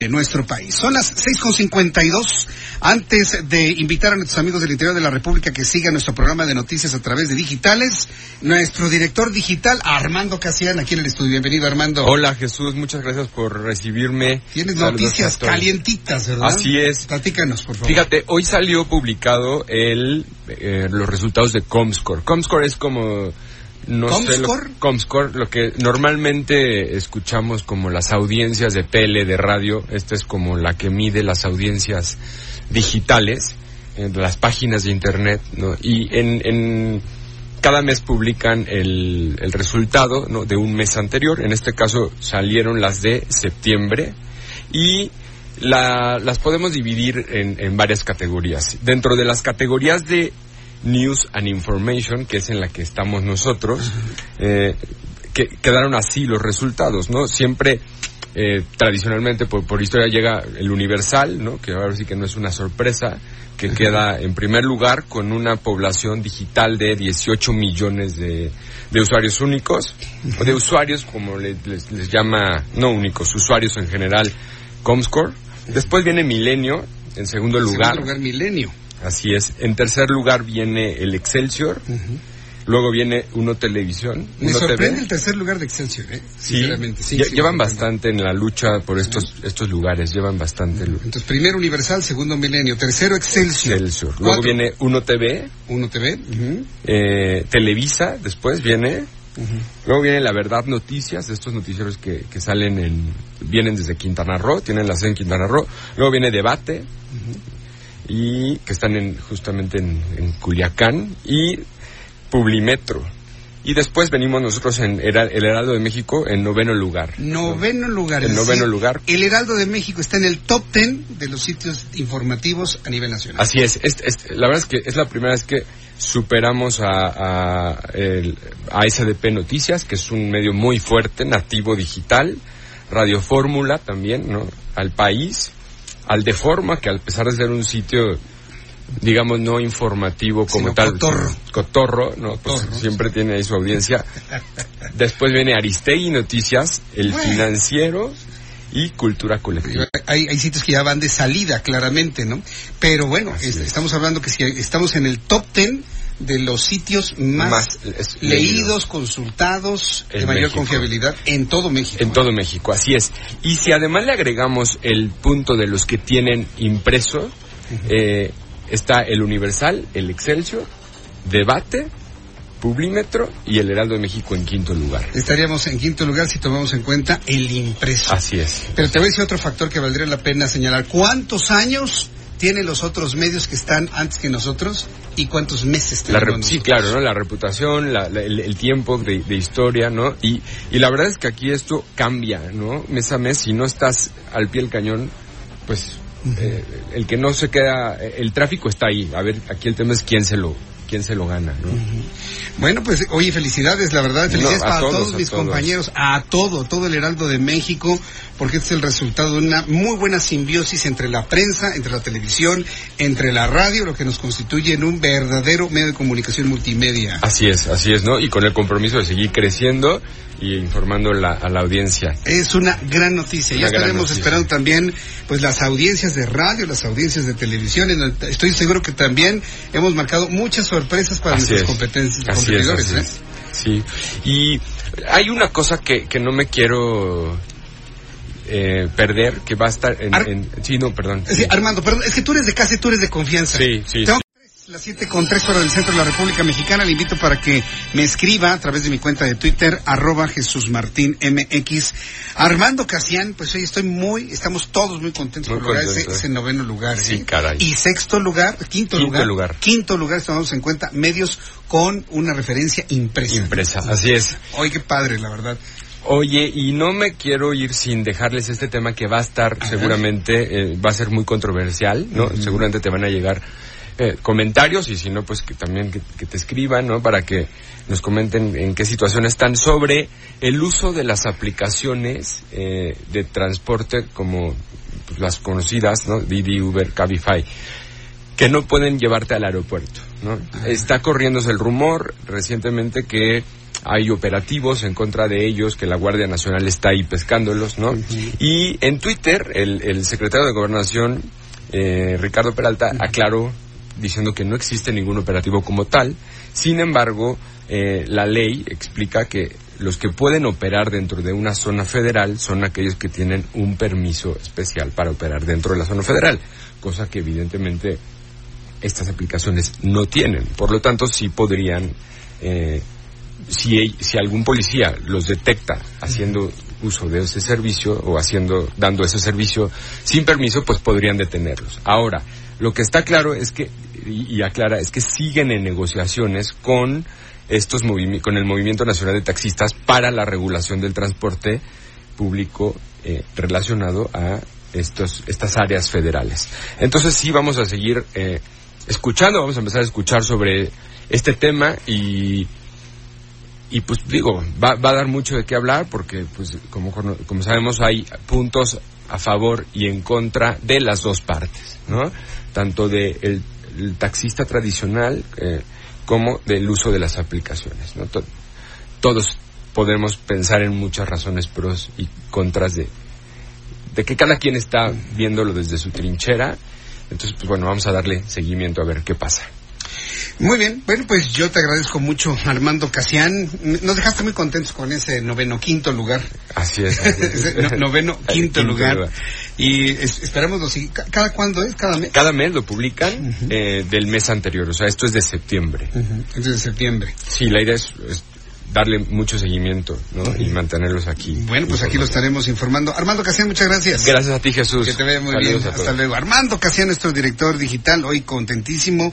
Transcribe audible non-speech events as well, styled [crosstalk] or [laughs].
de nuestro país. Son las 6.52. Antes de invitar a nuestros amigos del interior de la República que sigan nuestro programa de noticias a través de digitales, nuestro director digital, Armando Casian, aquí en el estudio. Bienvenido, Armando. Hola, Jesús. Muchas gracias por recibirme. Tienes Saludos noticias calientitas, ¿verdad? Así es. Platícanos, por favor. Fíjate, hoy salió publicado el, eh, los resultados de Comscore. Comscore es como... No sé, lo, ¿Comscore? Comscore, lo que normalmente escuchamos como las audiencias de tele, de radio, esta es como la que mide las audiencias digitales, en las páginas de internet, ¿no? Y en, en cada mes publican el, el resultado ¿no? de un mes anterior, en este caso salieron las de septiembre, y la- las podemos dividir en, en varias categorías. Dentro de las categorías de News and Information, que es en la que estamos nosotros, eh, que quedaron así los resultados, ¿no? Siempre, eh, tradicionalmente, por, por historia llega el Universal, ¿no? Que ahora sí que no es una sorpresa, que queda en primer lugar con una población digital de 18 millones de, de usuarios únicos, o de usuarios como le- les, les llama, no únicos, usuarios en general, Comscore. Después viene Milenio, en segundo En lugar. segundo lugar, Milenio. Así es. En tercer lugar viene el Excelsior. Luego viene Uno Televisión. Me Uno sorprende TV. el tercer lugar de Excelsior, ¿eh? Sí, Sinceramente. Sí, lle- sí, llevan bastante en la lucha por estos estos lugares, llevan bastante Entonces, primero Universal, segundo Milenio, tercero Excelsior. Excelsior. Luego viene Uno TV, Uno TV. eh, Televisa, después viene, luego viene La Verdad Noticias, estos noticieros que, que salen en, vienen desde Quintana Roo, tienen la sede en Quintana Roo, luego viene Debate, y que están en, justamente en, en Culiacán, y Publimetro. Y después venimos nosotros en Hera- el Heraldo de México en noveno lugar. Noveno lugar. En noveno decir, lugar. El Heraldo de México está en el top ten de los sitios informativos a nivel nacional. Así es, es- es- la verdad es que es la primera vez que superamos a, a, el- a SDP Noticias, que es un medio muy fuerte, nativo digital, Radio Fórmula también, ¿no? Al país, al de forma, que a pesar de ser un sitio, digamos, no informativo como Sino tal, cotorro. cotorro, ¿no? Pues Cotorro. siempre tiene ahí su audiencia. Después viene Aristegui Noticias, El Bueno. Financiero y Cultura Colectiva. Hay, hay sitios que ya van de salida, claramente, ¿no? Pero bueno, es. estamos hablando que si estamos en el top ten de los sitios más, leídos, consultados, de mayor México. confiabilidad en todo México. En todo México, así es. Y si además le agregamos el punto de los que tienen impreso, eh, está el Universal, el Excelsior, Debate, Publímetro y el Heraldo de México en quinto lugar. Estaríamos en quinto lugar si tomamos en cuenta el impreso. Así es. Pero te voy a decir otro factor que valdría la pena señalar. ¿Cuántos años tienen los otros medios que están antes que nosotros y cuántos meses tenemos sí, claro, ¿no? La reputación, la- la- el, el tiempo de, de historia, ¿no? Y, y la verdad es que aquí esto cambia, ¿no? Mes a mes, si no estás al pie del cañón, pues eh, el que no se queda, el tráfico está ahí. A ver, aquí el tema es quién se lo, quién se lo gana, ¿no? Bueno, pues oye, felicidades, la verdad, felicidades No, para todos, todos, a mis todos. compañeros, a todo, todo el Heraldo de México, porque este es el resultado de una muy buena simbiosis entre la prensa, entre la televisión, entre la radio, lo que nos constituye en un verdadero medio de comunicación multimedia. Así es, así es, ¿no? Y con el compromiso de seguir creciendo y informando la- a la audiencia. Es una gran noticia. Una ya gran estaremos noticia. esperando también pues las audiencias de radio, las audiencias de televisión. Estoy seguro que también hemos marcado muchas sorpresas para Así nuestros es. competencias, es, competidores. ¿eh? es. Sí. Y hay una cosa que, que no me quiero eh, perder, que va a estar en... Ar- en- sí, no, perdón. Armando, perdón, es que tú eres de casa y tú eres de confianza. Sí, sí, Tengo sí. Las siete con tres para el centro de la República Mexicana. Le invito para que me escriba a través de mi cuenta de Twitter, arroba Jesús Martín MX. Armando Casián, pues hoy estoy muy, estamos todos muy contentos Muy por lograr ese, ese noveno lugar. Sí, ¿eh? caray. Y sexto lugar, quinto, Quinto lugar, lugar. Quinto lugar, tomamos en cuenta medios con una referencia impresa. Impresa, así es. Oye, qué padre, la verdad. Oye, y no me quiero ir sin dejarles este tema que va a estar seguramente, eh, va a ser muy controversial, ¿no? Seguramente te van a llegar eh, comentarios y si no, pues que también que, que, te escriban, ¿no? Para que nos comenten en qué situación están sobre el uso de las aplicaciones eh, de transporte como pues, las conocidas, ¿no? Didi, Uber, Cabify que no pueden llevarte al aeropuerto. ¿no? Está corriéndose el rumor recientemente que hay operativos en contra de ellos, que la Guardia Nacional está ahí pescándolos, ¿no? Y en Twitter, el, el secretario de Gobernación, eh, Ricardo Peralta, aclaró diciendo que no existe ningún operativo como tal. Sin embargo, eh, la ley explica que los que pueden operar dentro de una zona federal son aquellos que tienen un permiso especial para operar dentro de la zona federal, cosa que evidentemente estas aplicaciones no tienen. Por lo tanto, sí podrían, eh, si, si algún policía los detecta haciendo uso de ese servicio o haciendo, dando ese servicio sin permiso, pues podrían detenerlos. Ahora, lo que está claro es que, y, aclara, es que siguen en negociaciones con estos con el Movimiento Nacional de Taxistas para la regulación del transporte público eh, relacionado a estos, estas áreas federales. Entonces sí vamos a seguir eh, escuchando, vamos a empezar a escuchar sobre este tema y, y pues digo, va, va a dar mucho de qué hablar porque pues como, como sabemos hay puntos a favor y en contra de las dos partes, ¿no? Tanto de el, taxista tradicional eh, como del uso de las aplicaciones, ¿no? To todos podemos pensar en muchas razones pros y contras de, de que cada quien está viéndolo desde su trinchera entonces, pues bueno, vamos a darle seguimiento a ver qué pasa. Muy bien, bueno, pues yo te agradezco mucho, Armando Casián. Nos dejaste muy contentos con ese noveno quinto lugar. Así es. [laughs] Así es. no, noveno quinto, quinto lugar. lugar. Y es, esperamos los ¿Cada cuándo es? ¿Cada mes? Cada mes lo publican uh -huh. eh, del mes anterior, o sea, esto es de septiembre. Uh -huh. Esto es de septiembre. Sí, la idea es, es darle mucho seguimiento ¿no? y mantenerlos aquí. Bueno, pues aquí lo estaremos informando. Armando Casián, muchas gracias. Gracias a ti, Jesús. Que te vea muy Saludos bien. Hasta luego. Armando Casián, nuestro director digital, hoy contentísimo